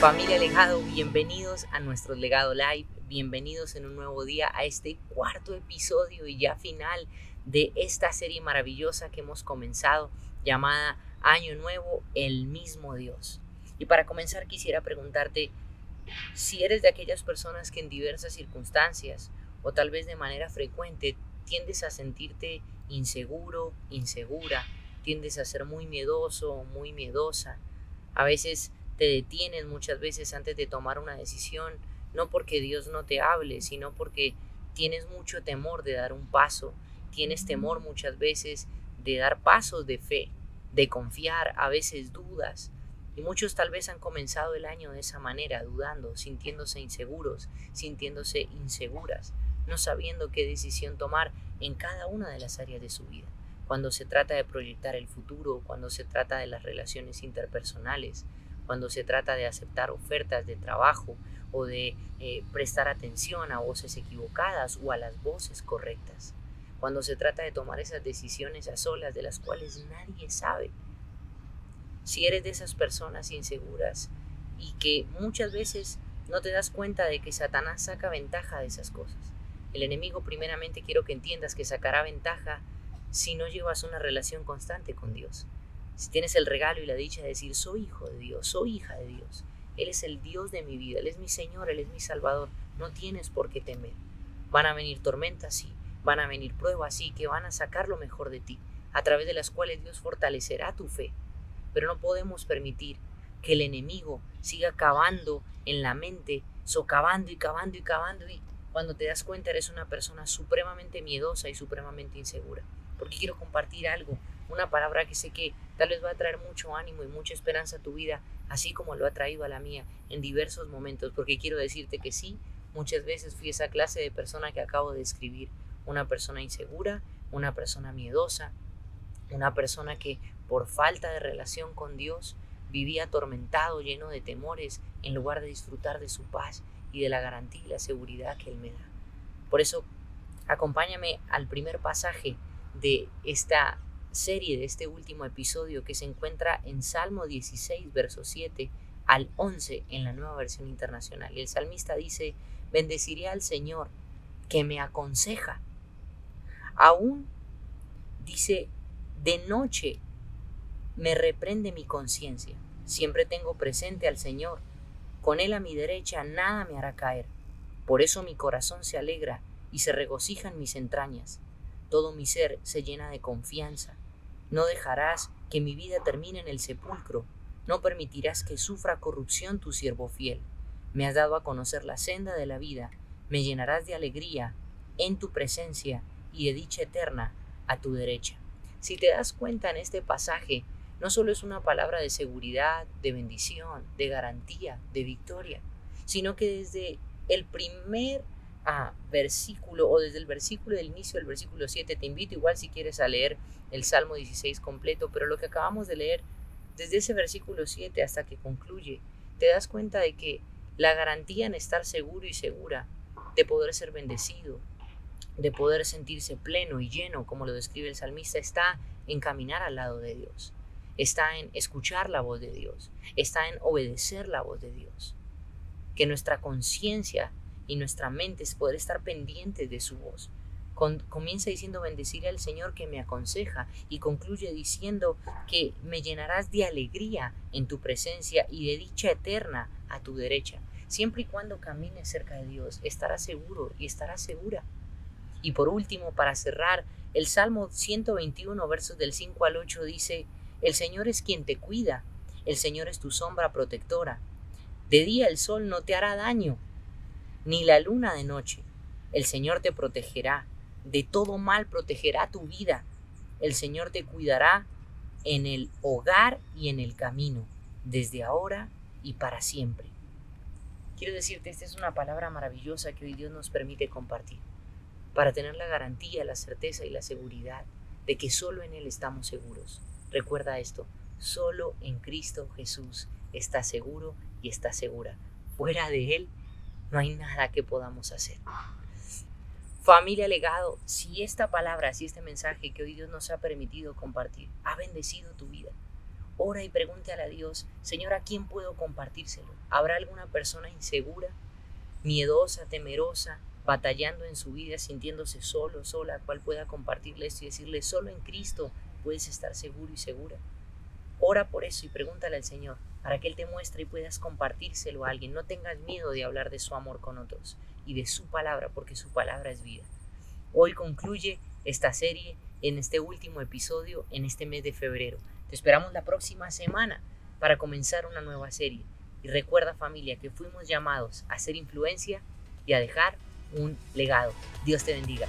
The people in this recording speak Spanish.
Familia Legado, bienvenidos a nuestro Legado Live, bienvenidos en un nuevo día a este cuarto episodio y ya final de esta serie maravillosa que hemos comenzado llamada Año Nuevo, el mismo Dios. Y para comenzar quisiera preguntarte si eres de aquellas personas que en diversas circunstancias o tal vez de manera frecuente tiendes a sentirte inseguro, insegura, tiendes a ser muy miedoso muy miedosa. A veces te detienes muchas veces antes de tomar una decisión, no porque Dios no te hable, sino porque tienes mucho temor de dar un paso, tienes temor muchas veces de dar pasos de fe, de confiar, a veces dudas. Y muchos tal vez han comenzado el año de esa manera, dudando, sintiéndose inseguros, sintiéndose inseguras, no sabiendo qué decisión tomar en cada una de las áreas de su vida. Cuando se trata de proyectar el futuro, cuando se trata de las relaciones interpersonales, cuando se trata de aceptar ofertas de trabajo o de eh, prestar atención a voces equivocadas o a las voces correctas, cuando se trata de tomar esas decisiones a solas de las cuales nadie sabe. Si eres de esas personas inseguras y que muchas veces no te das cuenta de que Satanás saca ventaja de esas cosas. El enemigo primeramente quiero que entiendas que sacará ventaja si no llevas una relación constante con Dios. Si tienes el regalo y la dicha de decir, soy hijo de Dios, soy hija de Dios, Él es el Dios de mi vida, Él es mi Señor, Él es mi Salvador, no tienes por qué temer. Van a venir tormentas, sí, van a venir pruebas, sí, que van a sacar lo mejor de ti, a través de las cuales Dios fortalecerá tu fe. Pero no podemos permitir que el enemigo siga cavando en la mente, socavando y cavando y cavando y cuando te das cuenta eres una persona supremamente miedosa y supremamente insegura. Porque quiero compartir algo una palabra que sé que tal vez va a traer mucho ánimo y mucha esperanza a tu vida, así como lo ha traído a la mía en diversos momentos, porque quiero decirte que sí, muchas veces fui esa clase de persona que acabo de describir, una persona insegura, una persona miedosa, una persona que por falta de relación con Dios vivía atormentado, lleno de temores, en lugar de disfrutar de su paz y de la garantía y la seguridad que Él me da. Por eso, acompáñame al primer pasaje de esta serie de este último episodio que se encuentra en Salmo 16, verso 7 al 11 en la nueva versión internacional. Y el salmista dice, bendeciré al Señor que me aconseja. Aún dice, de noche me reprende mi conciencia. Siempre tengo presente al Señor. Con Él a mi derecha nada me hará caer. Por eso mi corazón se alegra y se regocija en mis entrañas. Todo mi ser se llena de confianza no dejarás que mi vida termine en el sepulcro, no permitirás que sufra corrupción tu siervo fiel. Me has dado a conocer la senda de la vida, me llenarás de alegría en tu presencia y de dicha eterna a tu derecha. Si te das cuenta en este pasaje, no solo es una palabra de seguridad, de bendición, de garantía, de victoria, sino que desde el primer versículo o desde el versículo del inicio del versículo 7. Te invito igual si quieres a leer el Salmo 16 completo, pero lo que acabamos de leer desde ese versículo 7 hasta que concluye, te das cuenta de que la garantía en estar seguro y segura de poder ser bendecido, de poder sentirse pleno y lleno, como lo describe el salmista, está en caminar al lado de Dios, está en escuchar la voz de Dios, está en obedecer la voz de Dios. Que nuestra conciencia y nuestra mente es poder estar pendientes de su voz. comienza diciendo bendeciré al Señor que me aconseja y concluye diciendo que me llenarás de alegría en tu presencia y de dicha eterna a tu derecha. Siempre y cuando camines cerca de Dios, estarás seguro y estarás segura. Y por último, para cerrar, el Salmo 121, versos del 5 al 8 dice, El Señor es quien te cuida, el Señor es tu sombra protectora. De día el sol no te hará daño, ni la luna de noche. El Señor te protegerá, de todo mal protegerá tu vida. El Señor te cuidará en el hogar y en el camino, desde ahora y para siempre. Quiero decirte, esta es una palabra maravillosa que hoy Dios nos permite compartir, para tener la garantía, la certeza y la seguridad de que solo en Él estamos seguros. Recuerda esto, solo en Cristo Jesús estás seguro y estás segura. Fuera de Él no hay nada que podamos hacer. Familia legado, si esta palabra, si este mensaje que hoy Dios nos ha permitido compartir ha bendecido tu vida, Ora y pregúntale a Dios, Señor, ¿a quién puedo compartírselo? ¿Habrá alguna persona insegura, miedosa, temerosa, batallando en su vida, sintiéndose solo, sola, cual pueda compartirle esto y decirle, solo en Cristo puedes estar seguro y segura? Ora por eso y pregúntale al Señor para que Él te muestre y puedas compartírselo a alguien. No tengas miedo de hablar de su amor con otros y de su palabra, porque su palabra es vida. Hoy concluye esta serie en este último episodio en este mes de febrero. Te esperamos la próxima semana para comenzar una nueva serie. Y recuerda familia que fuimos llamados a hacer influencia y a dejar un legado. Dios te bendiga.